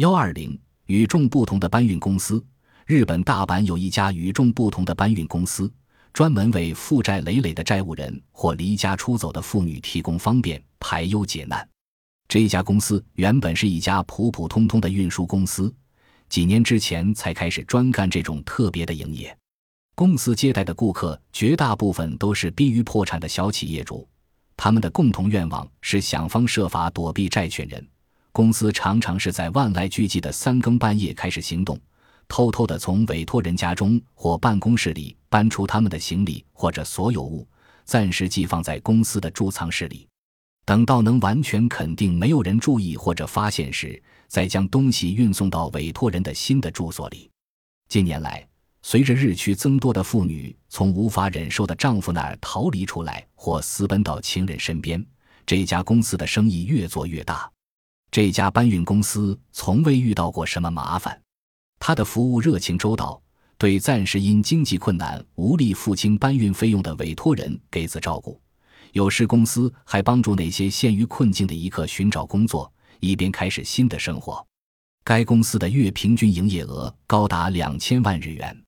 幺二零与众不同的搬运公司。日本大阪有一家与众不同的搬运公司，专门为负债累累的债务人或离家出走的妇女提供方便，排忧解难。这家公司原本是一家普普通通的运输公司，几年之前才开始专干这种特别的营业。公司接待的顾客绝大部分都是濒于破产的小企业主，他们的共同愿望是想方设法躲避债权人。公司常常是在万籁俱寂的三更半夜开始行动。偷偷地从委托人家中或办公室里搬出他们的行李或者所有物，暂时寄放在公司的贮藏室里，等到能完全肯定没有人注意或者发现时，再将东西运送到委托人的新的住所里。近年来，随着日趋增多的妇女从无法忍受的丈夫那儿逃离出来或私奔到情人身边，这家公司的生意越做越大。这家搬运公司从未遇到过什么麻烦。他的服务热情周到，对暂时因经济困难无力付清搬运费用的委托人给予照顾。有时公司还帮助那些陷于困境的一刻寻找工作，以便开始新的生活。该公司的月平均营业额高达两千万日元。